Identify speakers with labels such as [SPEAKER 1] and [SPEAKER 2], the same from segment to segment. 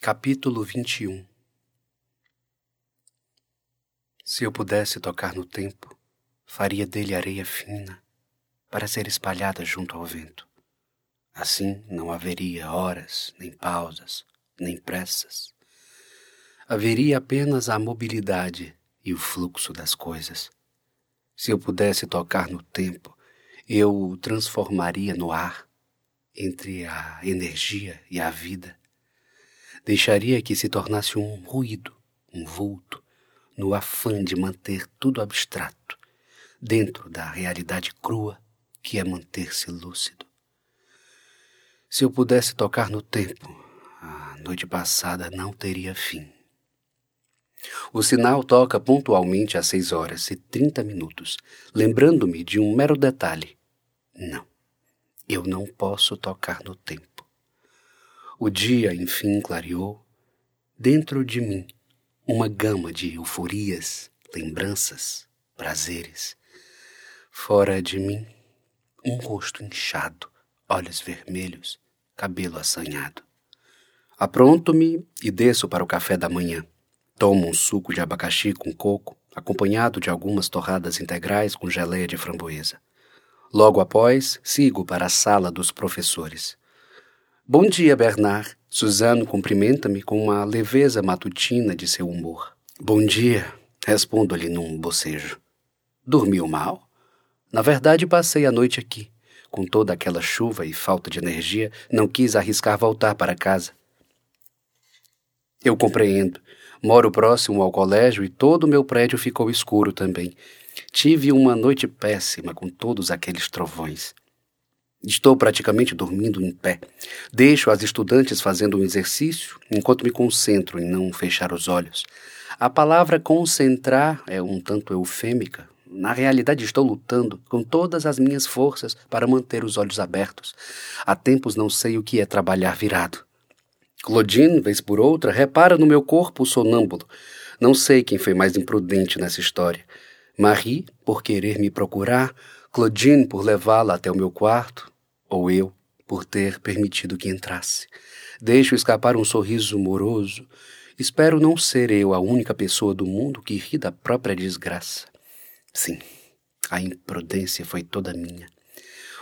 [SPEAKER 1] Capítulo 21 Se eu pudesse tocar no tempo, faria dele areia fina para ser espalhada junto ao vento. Assim não haveria horas, nem pausas, nem pressas. Haveria apenas a mobilidade e o fluxo das coisas. Se eu pudesse tocar no tempo, eu o transformaria no ar, entre a energia e a vida deixaria que se tornasse um ruído, um vulto, no afã de manter tudo abstrato, dentro da realidade crua que é manter-se lúcido. Se eu pudesse tocar no tempo, a noite passada não teria fim. O sinal toca pontualmente às seis horas e trinta minutos, lembrando-me de um mero detalhe. Não, eu não posso tocar no tempo. O dia, enfim, clareou. Dentro de mim, uma gama de euforias, lembranças, prazeres. Fora de mim, um rosto inchado, olhos vermelhos, cabelo assanhado. Apronto-me e desço para o café da manhã. Tomo um suco de abacaxi com coco, acompanhado de algumas torradas integrais com geleia de framboesa. Logo após, sigo para a sala dos professores. Bom dia, Bernard. Suzano cumprimenta-me com uma leveza matutina de seu humor. Bom dia, respondo-lhe num bocejo. Dormiu mal? Na verdade, passei a noite aqui. Com toda aquela chuva e falta de energia, não quis arriscar voltar para casa. Eu compreendo. Moro próximo ao colégio e todo o meu prédio ficou escuro também. Tive uma noite péssima com todos aqueles trovões. Estou praticamente dormindo em pé. Deixo as estudantes fazendo um exercício enquanto me concentro em não fechar os olhos. A palavra concentrar é um tanto eufêmica. Na realidade, estou lutando com todas as minhas forças para manter os olhos abertos. Há tempos não sei o que é trabalhar virado. Claudine, vez por outra, repara no meu corpo sonâmbulo. Não sei quem foi mais imprudente nessa história. Marie, por querer me procurar, Claudine por levá-la até o meu quarto, ou eu por ter permitido que entrasse. Deixo escapar um sorriso moroso. Espero não ser eu a única pessoa do mundo que ri da própria desgraça. Sim, a imprudência foi toda minha.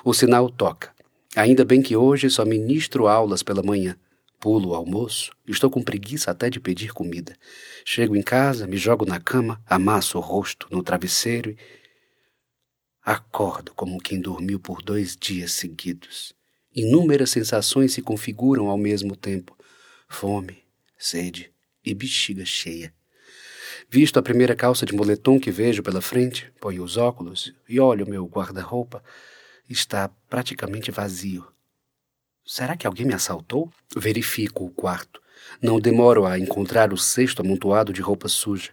[SPEAKER 1] O sinal toca. Ainda bem que hoje só ministro aulas pela manhã. Pulo o almoço, estou com preguiça até de pedir comida. Chego em casa, me jogo na cama, amasso o rosto no travesseiro Acordo como quem dormiu por dois dias seguidos. Inúmeras sensações se configuram ao mesmo tempo: fome, sede e bexiga cheia. Visto a primeira calça de moletom que vejo pela frente, ponho os óculos e olho meu guarda-roupa. Está praticamente vazio. Será que alguém me assaltou? Verifico o quarto. Não demoro a encontrar o cesto amontoado de roupa suja.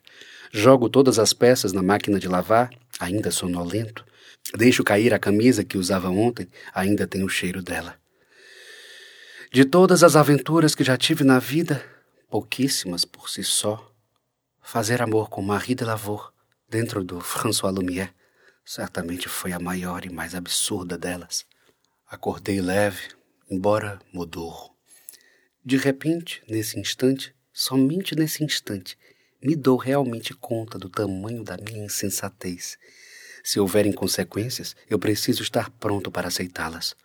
[SPEAKER 1] Jogo todas as peças na máquina de lavar, ainda sonolento. Deixo cair a camisa que usava ontem, ainda tem o cheiro dela. De todas as aventuras que já tive na vida, pouquíssimas por si só, fazer amor com Marie de Lavour, dentro do François Lumière, certamente foi a maior e mais absurda delas. Acordei leve, embora modorro. De repente, nesse instante, somente nesse instante, me dou realmente conta do tamanho da minha insensatez se houverem consequências, eu preciso estar pronto para aceitá-las.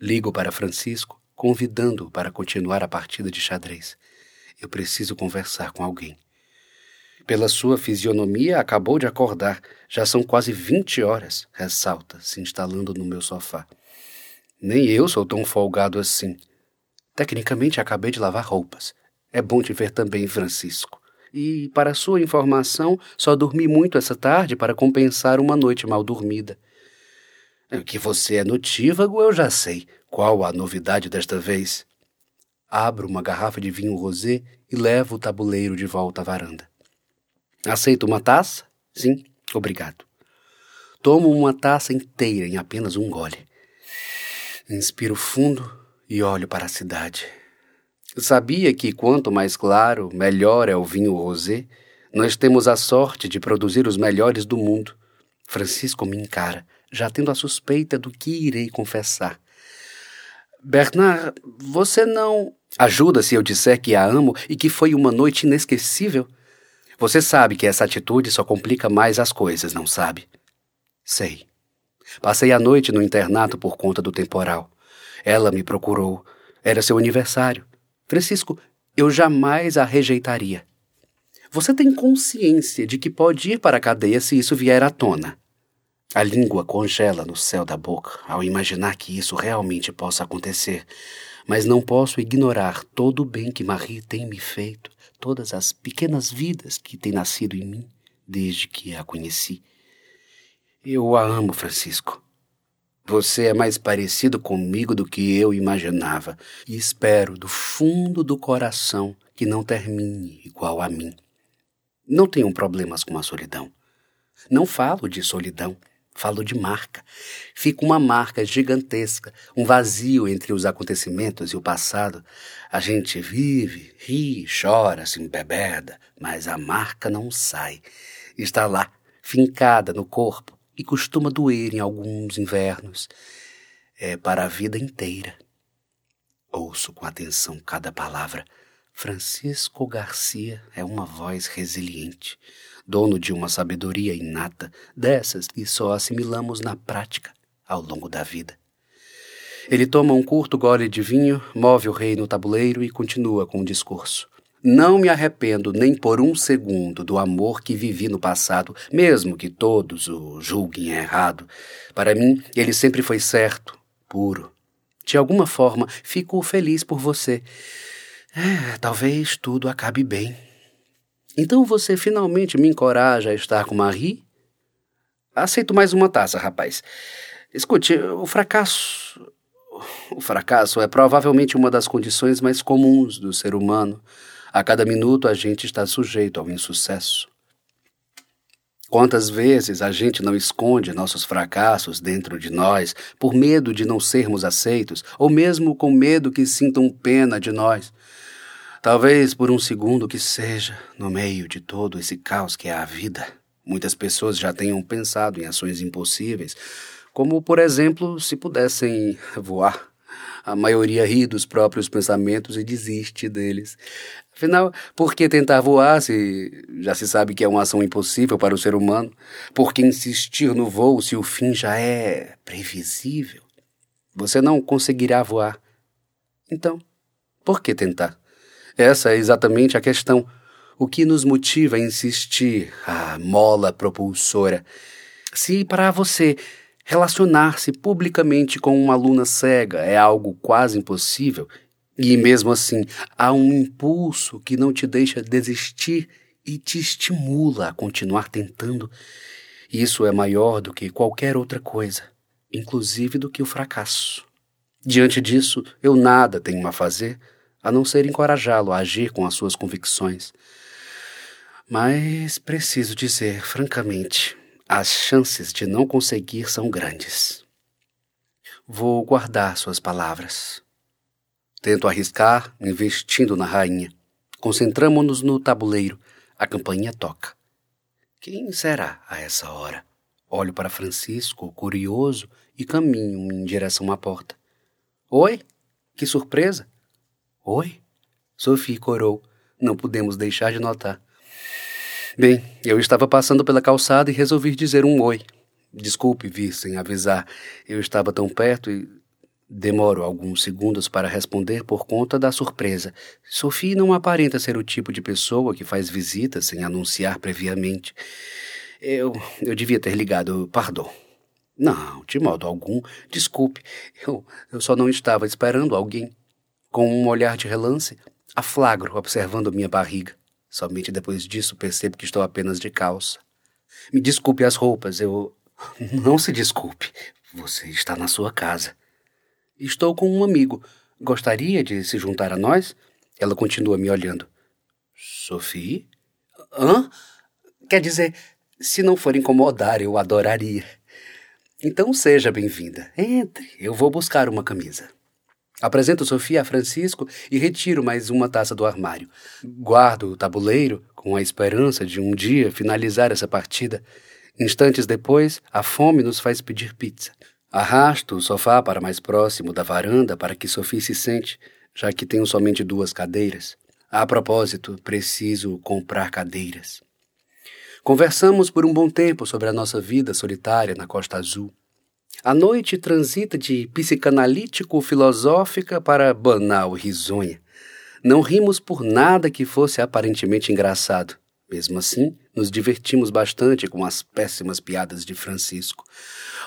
[SPEAKER 1] Ligo para Francisco, convidando-o para continuar a partida de xadrez. Eu preciso conversar com alguém. Pela sua fisionomia, acabou de acordar. Já são quase vinte horas, ressalta, se instalando no meu sofá. Nem eu sou tão folgado assim. Tecnicamente, acabei de lavar roupas. É bom te ver também, Francisco. E, para sua informação, só dormi muito essa tarde para compensar uma noite mal dormida. Que você é notívago, eu já sei. Qual a novidade desta vez? Abro uma garrafa de vinho rosé e levo o tabuleiro de volta à varanda. Aceito uma taça? Sim, obrigado. Tomo uma taça inteira em apenas um gole. Inspiro fundo e olho para a cidade. Sabia que quanto mais claro, melhor é o vinho rosé? Nós temos a sorte de produzir os melhores do mundo. Francisco me encara, já tendo a suspeita do que irei confessar. Bernard, você não. Ajuda se eu disser que a amo e que foi uma noite inesquecível? Você sabe que essa atitude só complica mais as coisas, não sabe? Sei. Passei a noite no internato por conta do temporal. Ela me procurou. Era seu aniversário. Francisco, eu jamais a rejeitaria. Você tem consciência de que pode ir para a cadeia se isso vier à tona. A língua congela no céu da boca ao imaginar que isso realmente possa acontecer, mas não posso ignorar todo o bem que Marie tem me feito, todas as pequenas vidas que têm nascido em mim desde que a conheci. Eu a amo, Francisco. Você é mais parecido comigo do que eu imaginava e espero do fundo do coração que não termine igual a mim. Não tenho problemas com a solidão. Não falo de solidão, falo de marca. Fica uma marca gigantesca, um vazio entre os acontecimentos e o passado. A gente vive, ri, chora, se embebeda, mas a marca não sai. Está lá, fincada no corpo, e costuma doer em alguns invernos. É para a vida inteira. Ouço com atenção cada palavra Francisco Garcia é uma voz resiliente, dono de uma sabedoria inata, dessas que só assimilamos na prática ao longo da vida. Ele toma um curto gole de vinho, move o rei no tabuleiro e continua com o discurso. Não me arrependo nem por um segundo do amor que vivi no passado, mesmo que todos o julguem errado. Para mim, ele sempre foi certo, puro. De alguma forma, fico feliz por você. É, talvez tudo acabe bem. Então você finalmente me encoraja a estar com Marie? Aceito mais uma taça, rapaz. Escute, o fracasso. O fracasso é provavelmente uma das condições mais comuns do ser humano. A cada minuto a gente está sujeito ao insucesso. Quantas vezes a gente não esconde nossos fracassos dentro de nós por medo de não sermos aceitos, ou mesmo com medo que sintam pena de nós? Talvez por um segundo que seja, no meio de todo esse caos que é a vida, muitas pessoas já tenham pensado em ações impossíveis, como, por exemplo, se pudessem voar. A maioria ri dos próprios pensamentos e desiste deles. Afinal, por que tentar voar se já se sabe que é uma ação impossível para o ser humano? Por que insistir no voo se o fim já é previsível? Você não conseguirá voar. Então, por que tentar? Essa é exatamente a questão. O que nos motiva a insistir, a mola propulsora? Se para você relacionar-se publicamente com uma aluna cega é algo quase impossível, e mesmo assim há um impulso que não te deixa desistir e te estimula a continuar tentando, isso é maior do que qualquer outra coisa, inclusive do que o fracasso. Diante disso, eu nada tenho a fazer a não ser encorajá-lo a agir com as suas convicções. Mas preciso dizer, francamente, as chances de não conseguir são grandes. Vou guardar suas palavras. Tento arriscar, investindo na rainha. Concentramo-nos no tabuleiro. A campainha toca. Quem será a essa hora? Olho para Francisco, curioso, e caminho em direção à porta. Oi? Que surpresa! Oi? Sophie corou. Não pudemos deixar de notar. Bem, eu estava passando pela calçada e resolvi dizer um oi. Desculpe vir sem avisar. Eu estava tão perto e demoro alguns segundos para responder por conta da surpresa. Sophie não aparenta ser o tipo de pessoa que faz visitas sem anunciar previamente. Eu, eu devia ter ligado, pardon. Não, de modo algum. Desculpe. Eu, eu só não estava esperando alguém. Com um olhar de relance, a flagro observando minha barriga. Somente depois disso percebo que estou apenas de calça. Me desculpe as roupas, eu. Não se desculpe. Você está na sua casa. Estou com um amigo. Gostaria de se juntar a nós? Ela continua me olhando. Sophie? Hã? Quer dizer, se não for incomodar, eu adoraria. Então seja bem-vinda. Entre, eu vou buscar uma camisa. Apresento Sofia a Francisco e retiro mais uma taça do armário. Guardo o tabuleiro com a esperança de um dia finalizar essa partida. Instantes depois, a fome nos faz pedir pizza. Arrasto o sofá para mais próximo da varanda para que Sofia se sente. já que tenho somente duas cadeiras. A propósito, preciso comprar cadeiras. Conversamos por um bom tempo sobre a nossa vida solitária na Costa Azul. A noite transita de psicanalítico-filosófica para banal risonha. Não rimos por nada que fosse aparentemente engraçado. Mesmo assim, nos divertimos bastante com as péssimas piadas de Francisco.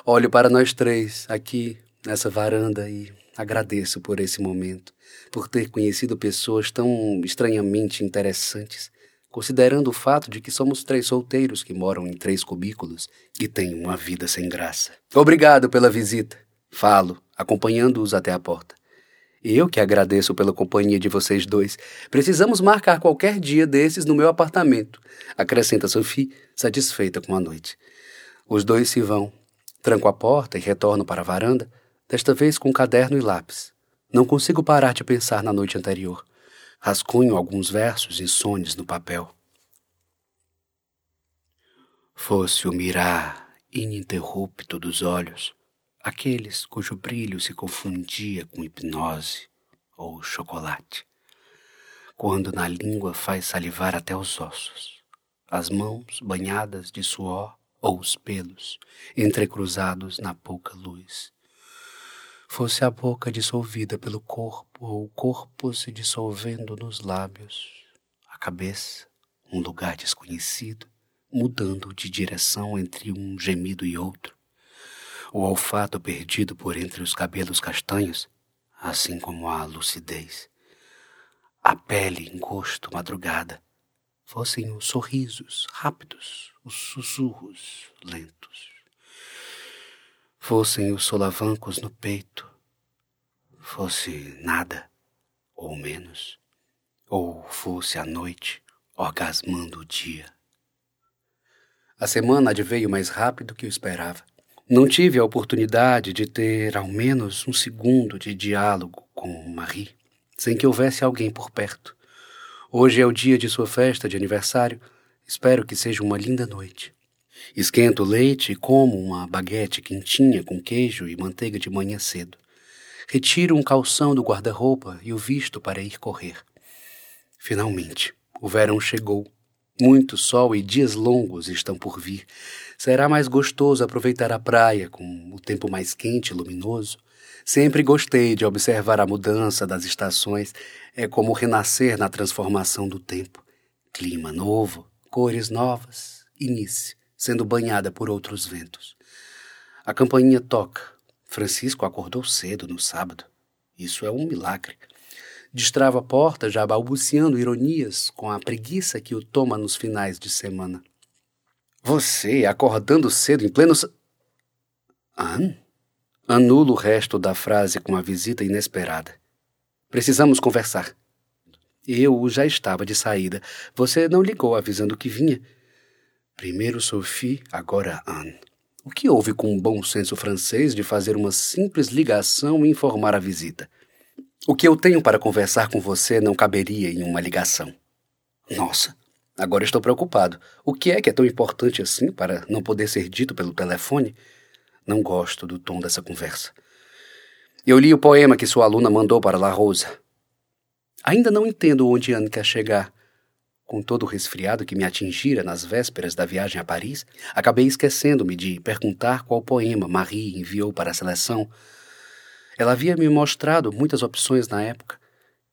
[SPEAKER 1] Olho para nós três, aqui, nessa varanda, e agradeço por esse momento, por ter conhecido pessoas tão estranhamente interessantes considerando o fato de que somos três solteiros que moram em três cubículos e têm uma vida sem graça. Obrigado pela visita. Falo, acompanhando-os até a porta. Eu que agradeço pela companhia de vocês dois. Precisamos marcar qualquer dia desses no meu apartamento, acrescenta Sophie, satisfeita com a noite. Os dois se vão. Tranco a porta e retorno para a varanda, desta vez com caderno e lápis. Não consigo parar de pensar na noite anterior rascunho alguns versos insônios no papel. Fosse o mirar ininterrupto dos olhos, aqueles cujo brilho se confundia com hipnose ou chocolate, quando na língua faz salivar até os ossos, as mãos banhadas de suor ou os pelos entrecruzados na pouca luz. Fosse a boca dissolvida pelo corpo ou o corpo se dissolvendo nos lábios, a cabeça, um lugar desconhecido, mudando de direção entre um gemido e outro, o olfato perdido por entre os cabelos castanhos, assim como a lucidez, a pele em gosto madrugada, fossem os sorrisos rápidos, os sussurros lentos fossem os solavancos no peito, fosse nada ou menos, ou fosse a noite orgasmando o dia. A semana adveio mais rápido que eu esperava. Não tive a oportunidade de ter ao menos um segundo de diálogo com Marie, sem que houvesse alguém por perto. Hoje é o dia de sua festa de aniversário. Espero que seja uma linda noite. Esquento o leite e como uma baguete quentinha com queijo e manteiga de manhã cedo. Retiro um calção do guarda-roupa e o visto para ir correr. Finalmente, o verão chegou. Muito sol e dias longos estão por vir. Será mais gostoso aproveitar a praia com o tempo mais quente e luminoso. Sempre gostei de observar a mudança das estações. É como renascer na transformação do tempo. Clima novo, cores novas, início sendo banhada por outros ventos. A campainha toca. Francisco acordou cedo no sábado. Isso é um milagre. Destrava a porta, já balbuciando ironias com a preguiça que o toma nos finais de semana. Você acordando cedo em pleno. Anne? Anulo o resto da frase com a visita inesperada. Precisamos conversar. Eu já estava de saída. Você não ligou avisando que vinha. Primeiro Sophie, agora Anne. O que houve com o bom senso francês de fazer uma simples ligação e informar a visita? O que eu tenho para conversar com você não caberia em uma ligação. Nossa, agora estou preocupado. O que é que é tão importante assim para não poder ser dito pelo telefone? Não gosto do tom dessa conversa. Eu li o poema que sua aluna mandou para La Rosa. Ainda não entendo onde Anne quer chegar, com todo o resfriado que me atingira nas vésperas da viagem a Paris, acabei esquecendo-me de perguntar qual poema Marie enviou para a seleção. Ela havia me mostrado muitas opções na época.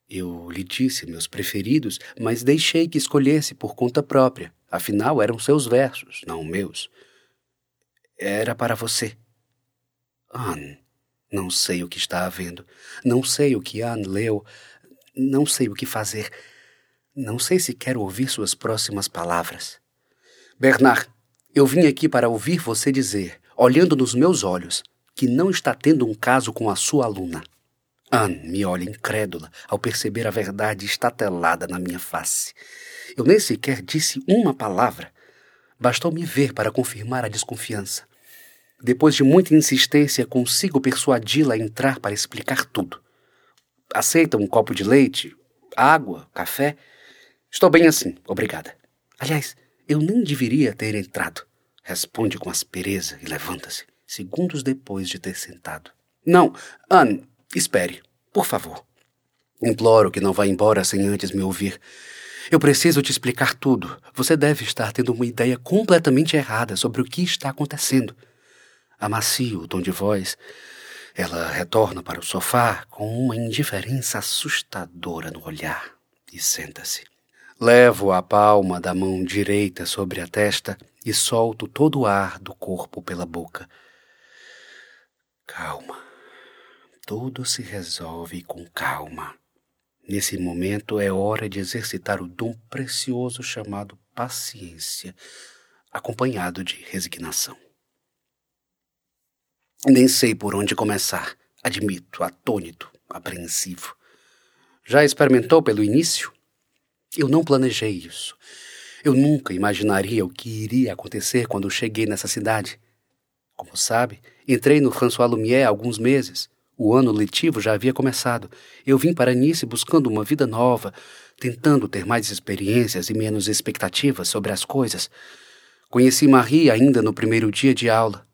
[SPEAKER 1] Eu lhe disse meus preferidos, mas deixei que escolhesse por conta própria. Afinal, eram seus versos, não meus. Era para você. Anne, não sei o que está havendo. Não sei o que Anne leu. Não sei o que fazer. Não sei se quero ouvir suas próximas palavras. Bernard, eu vim aqui para ouvir você dizer, olhando nos meus olhos, que não está tendo um caso com a sua aluna. Anne me olha incrédula ao perceber a verdade estatelada na minha face. Eu nem sequer disse uma palavra. Bastou me ver para confirmar a desconfiança. Depois de muita insistência, consigo persuadi-la a entrar para explicar tudo. Aceita um copo de leite, água, café? Estou bem assim, obrigada. Aliás, eu nem deveria ter entrado. Responde com aspereza e levanta-se, segundos depois de ter sentado. Não, Anne, espere, por favor. Imploro que não vá embora sem antes me ouvir. Eu preciso te explicar tudo. Você deve estar tendo uma ideia completamente errada sobre o que está acontecendo. Amacio o tom de voz. Ela retorna para o sofá com uma indiferença assustadora no olhar e senta-se. Levo a palma da mão direita sobre a testa e solto todo o ar do corpo pela boca. Calma. Tudo se resolve com calma. Nesse momento é hora de exercitar o dom precioso chamado paciência, acompanhado de resignação. Nem sei por onde começar, admito, atônito, apreensivo. Já experimentou pelo início? Eu não planejei isso. Eu nunca imaginaria o que iria acontecer quando cheguei nessa cidade. Como sabe, entrei no François Lumière há alguns meses. O ano letivo já havia começado. Eu vim para Nice buscando uma vida nova, tentando ter mais experiências e menos expectativas sobre as coisas. Conheci Marie ainda no primeiro dia de aula.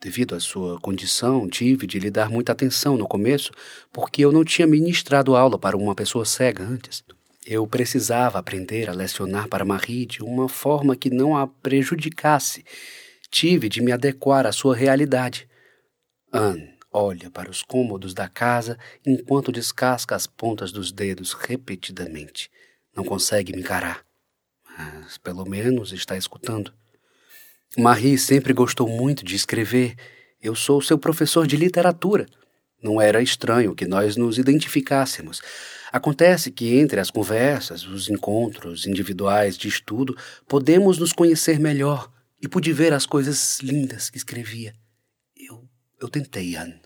[SPEAKER 1] Devido à sua condição, tive de lhe dar muita atenção no começo, porque eu não tinha ministrado aula para uma pessoa cega antes. Eu precisava aprender a lecionar para Marie de uma forma que não a prejudicasse. Tive de me adequar à sua realidade. Anne olha para os cômodos da casa enquanto descasca as pontas dos dedos repetidamente. Não consegue me encarar, mas pelo menos está escutando. Marie sempre gostou muito de escrever. Eu sou seu professor de literatura. Não era estranho que nós nos identificássemos. Acontece que entre as conversas, os encontros individuais de estudo, podemos nos conhecer melhor e pude ver as coisas lindas que escrevia. Eu, eu tentei, Anne.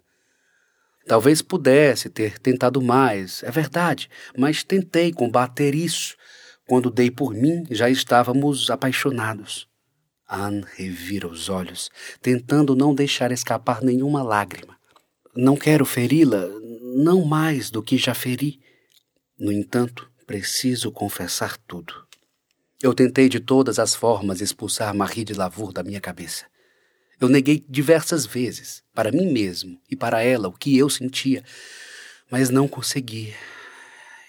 [SPEAKER 1] Talvez pudesse ter tentado mais, é verdade, mas tentei combater isso. Quando dei por mim, já estávamos apaixonados. Anne revira os olhos, tentando não deixar escapar nenhuma lágrima. Não quero feri-la, não mais do que já feri. No entanto, preciso confessar tudo. Eu tentei de todas as formas expulsar Marie de Lavour da minha cabeça. Eu neguei diversas vezes, para mim mesmo e para ela, o que eu sentia, mas não consegui.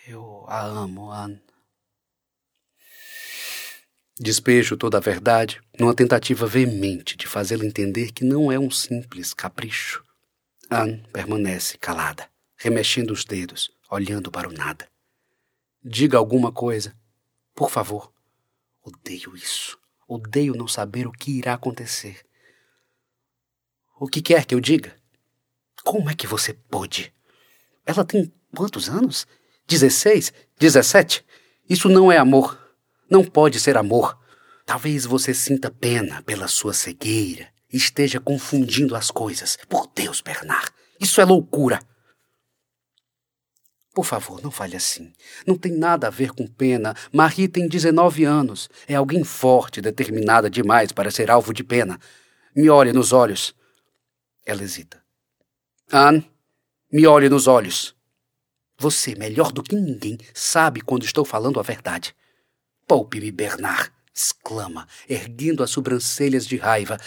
[SPEAKER 1] Eu a amo, Anne. Despejo toda a verdade numa tentativa veemente de fazê-la entender que não é um simples capricho. Anne permanece calada, remexendo os dedos, olhando para o nada. Diga alguma coisa, por favor. Odeio isso. Odeio não saber o que irá acontecer. O que quer que eu diga? Como é que você pôde? Ela tem quantos anos? Dezesseis? Dezessete? Isso não é amor. Não pode ser amor. Talvez você sinta pena pela sua cegueira e esteja confundindo as coisas. Por Deus, Bernard, isso é loucura. Por favor, não fale assim. Não tem nada a ver com pena. Marie tem 19 anos. É alguém forte, determinada demais para ser alvo de pena. Me olhe nos olhos. Ela hesita. Anne, me olhe nos olhos. Você, melhor do que ninguém, sabe quando estou falando a verdade. Poupe-me, Bernard, exclama, erguendo as sobrancelhas de raiva.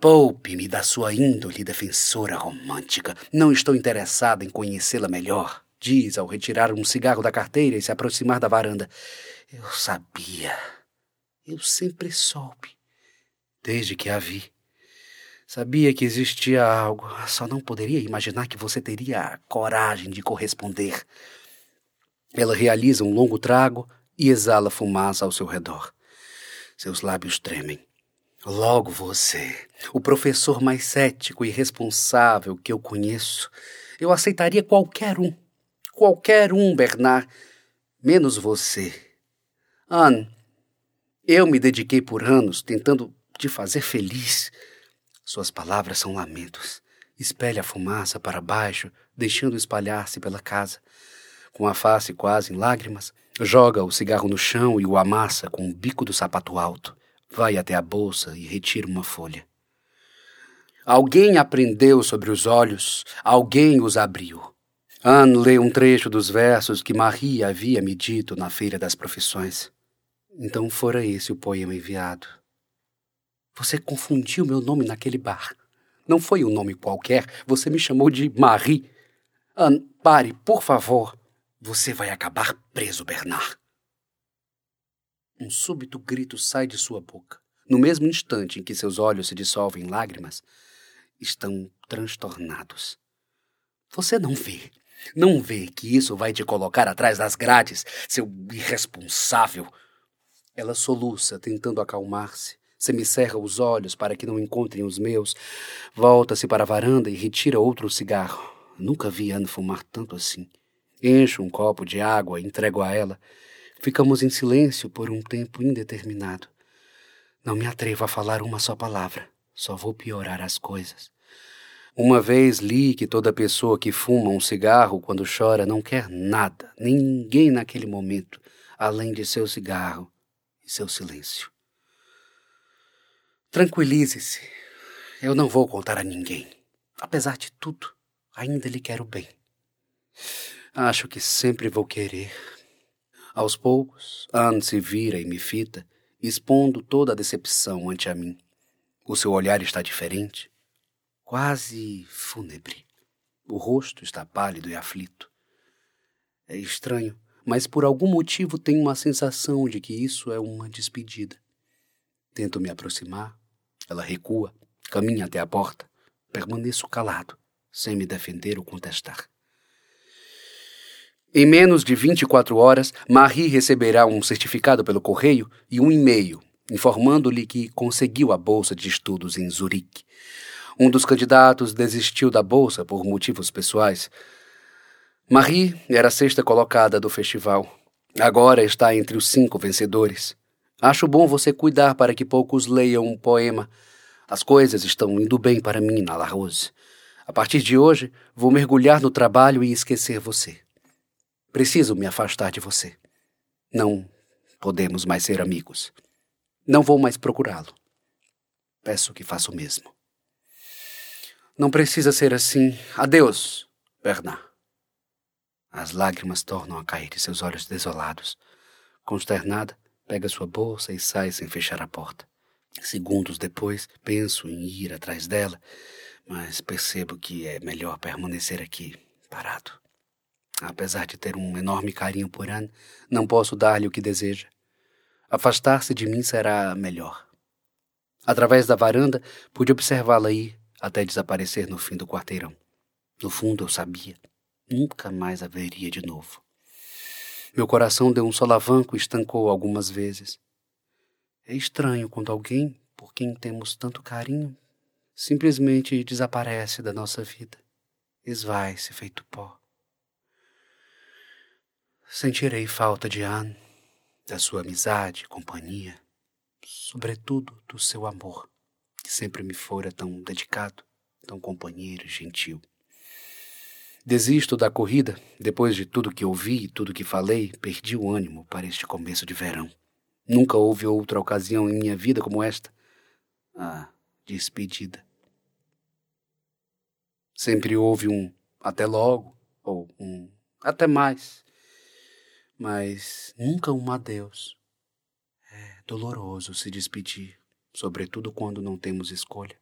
[SPEAKER 1] Poupe-me da sua índole defensora romântica. Não estou interessada em conhecê-la melhor, diz ao retirar um cigarro da carteira e se aproximar da varanda. Eu sabia. Eu sempre soube. Desde que a vi. Sabia que existia algo, só não poderia imaginar que você teria a coragem de corresponder. Ela realiza um longo trago e exala fumaça ao seu redor. Seus lábios tremem. Logo você, o professor mais cético e responsável que eu conheço. Eu aceitaria qualquer um. Qualquer um, Bernard. Menos você. Anne, eu me dediquei por anos tentando te fazer feliz. Suas palavras são lamentos. Espelha a fumaça para baixo, deixando espalhar-se pela casa. Com a face quase em lágrimas, joga o cigarro no chão e o amassa com o bico do sapato alto. Vai até a bolsa e retira uma folha. Alguém aprendeu sobre os olhos, alguém os abriu. Anne lê um trecho dos versos que Marie havia me dito na Feira das Profissões. Então fora esse o poema enviado. Você confundiu meu nome naquele bar. Não foi um nome qualquer, você me chamou de Marie. Anne, pare, por favor. Você vai acabar preso, Bernard. Um súbito grito sai de sua boca. No mesmo instante em que seus olhos se dissolvem em lágrimas, estão transtornados. Você não vê, não vê que isso vai te colocar atrás das grades, seu irresponsável. Ela soluça, tentando acalmar-se. Semicerra os olhos para que não encontrem os meus. Volta-se para a varanda e retira outro cigarro. Nunca vi Anne fumar tanto assim. Encho um copo de água e entrego a ela. Ficamos em silêncio por um tempo indeterminado. Não me atrevo a falar uma só palavra. Só vou piorar as coisas. Uma vez li que toda pessoa que fuma um cigarro quando chora não quer nada, nem ninguém naquele momento, além de seu cigarro e seu silêncio. Tranquilize-se. Eu não vou contar a ninguém. Apesar de tudo, ainda lhe quero bem. Acho que sempre vou querer. Aos poucos, Anne se vira e me fita, expondo toda a decepção ante a mim. O seu olhar está diferente, quase fúnebre. O rosto está pálido e aflito. É estranho, mas por algum motivo tenho uma sensação de que isso é uma despedida. Tento me aproximar, ela recua, caminha até a porta. Permaneço calado, sem me defender ou contestar. Em menos de 24 horas, Marie receberá um certificado pelo correio e um e-mail informando-lhe que conseguiu a bolsa de estudos em Zurique. Um dos candidatos desistiu da bolsa por motivos pessoais. Marie era a sexta colocada do festival. Agora está entre os cinco vencedores. Acho bom você cuidar para que poucos leiam um poema. As coisas estão indo bem para mim na La Rose. A partir de hoje, vou mergulhar no trabalho e esquecer você. Preciso me afastar de você. Não podemos mais ser amigos. Não vou mais procurá-lo. Peço que faça o mesmo. Não precisa ser assim. Adeus, Bernard. As lágrimas tornam a cair de seus olhos desolados. Consternada, pega sua bolsa e sai sem fechar a porta. Segundos depois, penso em ir atrás dela, mas percebo que é melhor permanecer aqui, parado. Apesar de ter um enorme carinho por Anne, não posso dar-lhe o que deseja. Afastar-se de mim será melhor. Através da varanda, pude observá-la ir até desaparecer no fim do quarteirão. No fundo, eu sabia. Nunca mais a veria de novo. Meu coração deu um solavanco e estancou algumas vezes. É estranho quando alguém, por quem temos tanto carinho, simplesmente desaparece da nossa vida, esvai-se feito pó. Sentirei falta de Anne, da sua amizade companhia, sobretudo do seu amor, que sempre me fora tão dedicado, tão companheiro e gentil. Desisto da corrida, depois de tudo que ouvi e tudo que falei, perdi o ânimo para este começo de verão. Nunca houve outra ocasião em minha vida como esta. A despedida. Sempre houve um até logo, ou um até mais mas nunca um adeus. É doloroso se despedir, sobretudo quando não temos escolha.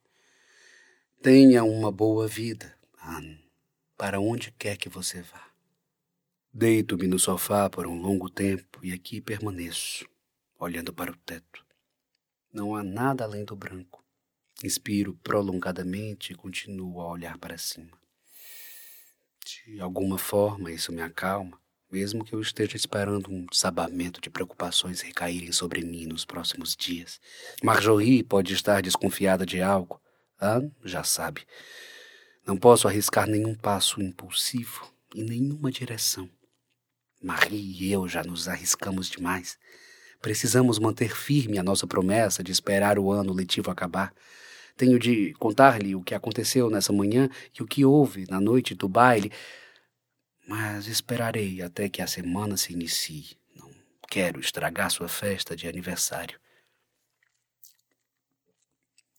[SPEAKER 1] Tenha uma boa vida, Anne, para onde quer que você vá. Deito-me no sofá por um longo tempo e aqui permaneço, olhando para o teto. Não há nada além do branco. Inspiro prolongadamente e continuo a olhar para cima. De alguma forma, isso me acalma mesmo que eu esteja esperando um sabamento de preocupações recaírem sobre mim nos próximos dias. Marjorie pode estar desconfiada de algo. Anne já sabe. Não posso arriscar nenhum passo impulsivo em nenhuma direção. Marie e eu já nos arriscamos demais. Precisamos manter firme a nossa promessa de esperar o ano letivo acabar. Tenho de contar-lhe o que aconteceu nessa manhã e o que houve na noite do baile mas esperarei até que a semana se inicie. Não quero estragar sua festa de aniversário.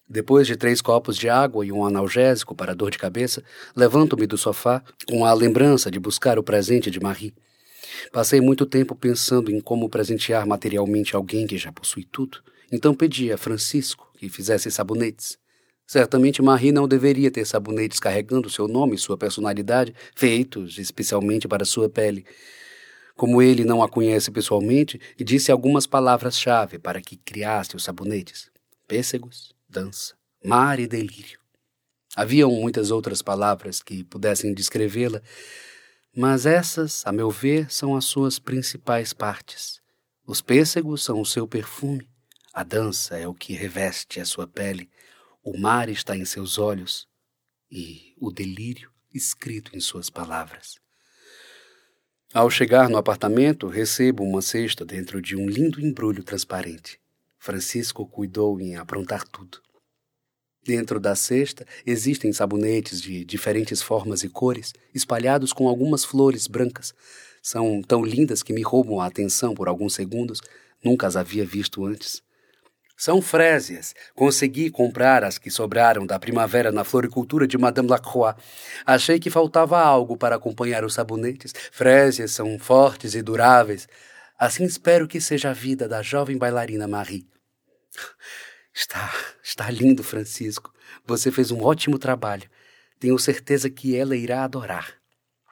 [SPEAKER 1] Depois de três copos de água e um analgésico para dor de cabeça, levanto-me do sofá com a lembrança de buscar o presente de Marie. Passei muito tempo pensando em como presentear materialmente alguém que já possui tudo, então pedi a Francisco que fizesse sabonetes. Certamente Marie não deveria ter sabonetes carregando seu nome e sua personalidade, feitos especialmente para sua pele. Como ele não a conhece pessoalmente, disse algumas palavras-chave para que criasse os sabonetes: pêssegos, dança, mar e delírio. Haviam muitas outras palavras que pudessem descrevê-la, mas essas, a meu ver, são as suas principais partes. Os pêssegos são o seu perfume, a dança é o que reveste a sua pele, o mar está em seus olhos e o delírio escrito em suas palavras. Ao chegar no apartamento, recebo uma cesta dentro de um lindo embrulho transparente. Francisco cuidou em aprontar tudo. Dentro da cesta existem sabonetes de diferentes formas e cores, espalhados com algumas flores brancas. São tão lindas que me roubam a atenção por alguns segundos. Nunca as havia visto antes. São frésias. Consegui comprar as que sobraram da primavera na floricultura de Madame Lacroix. Achei que faltava algo para acompanhar os sabonetes. Frésias são fortes e duráveis. Assim espero que seja a vida da jovem bailarina Marie. Está, está lindo, Francisco. Você fez um ótimo trabalho. Tenho certeza que ela irá adorar.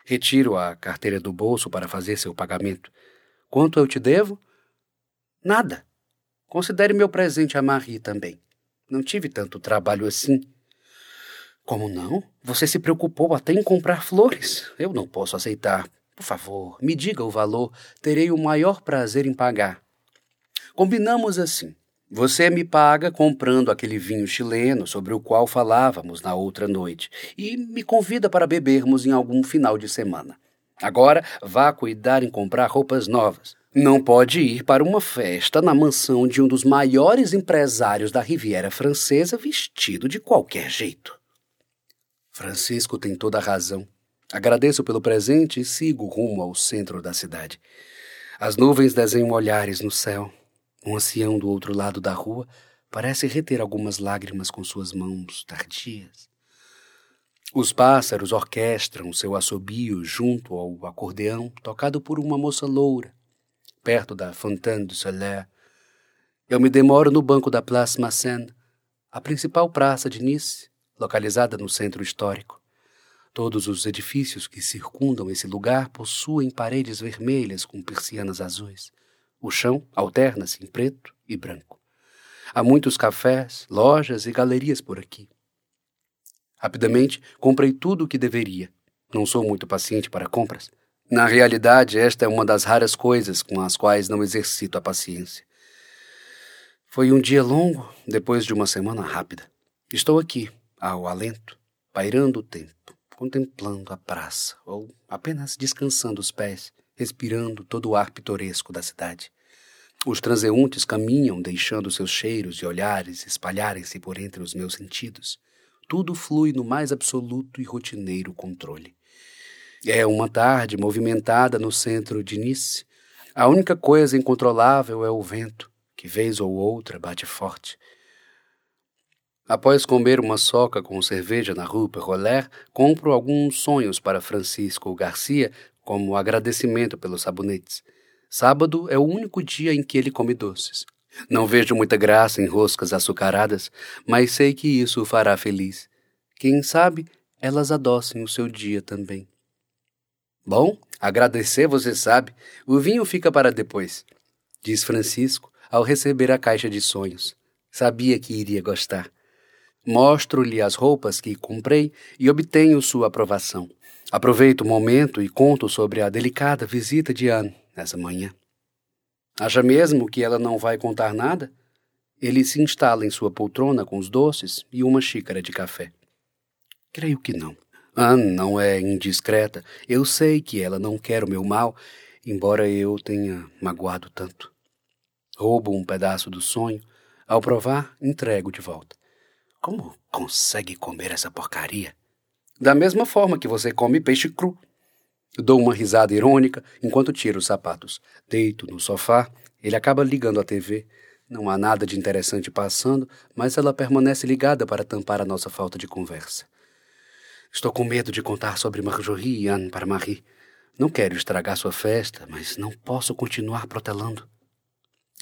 [SPEAKER 1] Retiro a carteira do bolso para fazer seu pagamento. Quanto eu te devo? Nada. Considere meu presente a Marie também. Não tive tanto trabalho assim. Como não? Você se preocupou até em comprar flores. Eu não posso aceitar. Por favor, me diga o valor. Terei o maior prazer em pagar. Combinamos assim. Você me paga comprando aquele vinho chileno sobre o qual falávamos na outra noite e me convida para bebermos em algum final de semana. Agora vá cuidar em comprar roupas novas. Não pode ir para uma festa na mansão de um dos maiores empresários da Riviera Francesa vestido de qualquer jeito. Francisco tem toda a razão. Agradeço pelo presente e sigo rumo ao centro da cidade. As nuvens desenham olhares no céu. Um ancião do outro lado da rua parece reter algumas lágrimas com suas mãos tardias. Os pássaros orquestram seu assobio junto ao acordeão tocado por uma moça loura perto da Fontaine du Soleil. Eu me demoro no banco da Place Massin, a principal praça de Nice, localizada no centro histórico. Todos os edifícios que circundam esse lugar possuem paredes vermelhas com persianas azuis. O chão alterna-se em preto e branco. Há muitos cafés, lojas e galerias por aqui. Rapidamente comprei tudo o que deveria. Não sou muito paciente para compras. Na realidade, esta é uma das raras coisas com as quais não exercito a paciência. Foi um dia longo, depois de uma semana rápida. Estou aqui, ao alento, pairando o tempo, contemplando a praça, ou apenas descansando os pés, respirando todo o ar pitoresco da cidade. Os transeuntes caminham, deixando seus cheiros e olhares espalharem-se por entre os meus sentidos. Tudo flui no mais absoluto e rotineiro controle. É uma tarde movimentada no centro de Nice. A única coisa incontrolável é o vento, que vez ou outra bate forte. Após comer uma soca com cerveja na Rue Perroler, compro alguns sonhos para Francisco Garcia como agradecimento pelos sabonetes. Sábado é o único dia em que ele come doces. Não vejo muita graça em roscas açucaradas, mas sei que isso o fará feliz. Quem sabe elas adoçem o seu dia também. Bom, agradecer você sabe, o vinho fica para depois, diz Francisco ao receber a caixa de sonhos. Sabia que iria gostar. Mostro-lhe as roupas que comprei e obtenho sua aprovação. Aproveito o momento e conto sobre a delicada visita de Anne nessa manhã. Acha mesmo que ela não vai contar nada? Ele se instala em sua poltrona com os doces e uma xícara de café. Creio que não. Anne não é indiscreta. Eu sei que ela não quer o meu mal, embora eu tenha magoado tanto. Roubo um pedaço do sonho. Ao provar, entrego de volta. Como consegue comer essa porcaria? Da mesma forma que você come peixe cru. Dou uma risada irônica enquanto tiro os sapatos. Deito no sofá. Ele acaba ligando a TV. Não há nada de interessante passando, mas ela permanece ligada para tampar a nossa falta de conversa. Estou com medo de contar sobre Marjorie e Anne para Marie. Não quero estragar sua festa, mas não posso continuar protelando.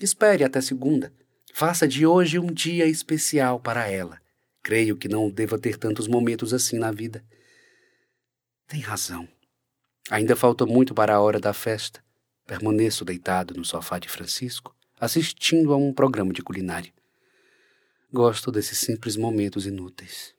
[SPEAKER 1] Espere até segunda. Faça de hoje um dia especial para ela. Creio que não deva ter tantos momentos assim na vida. Tem razão. Ainda falta muito para a hora da festa. permaneço deitado no sofá de Francisco, assistindo a um programa de culinária. Gosto desses simples momentos inúteis.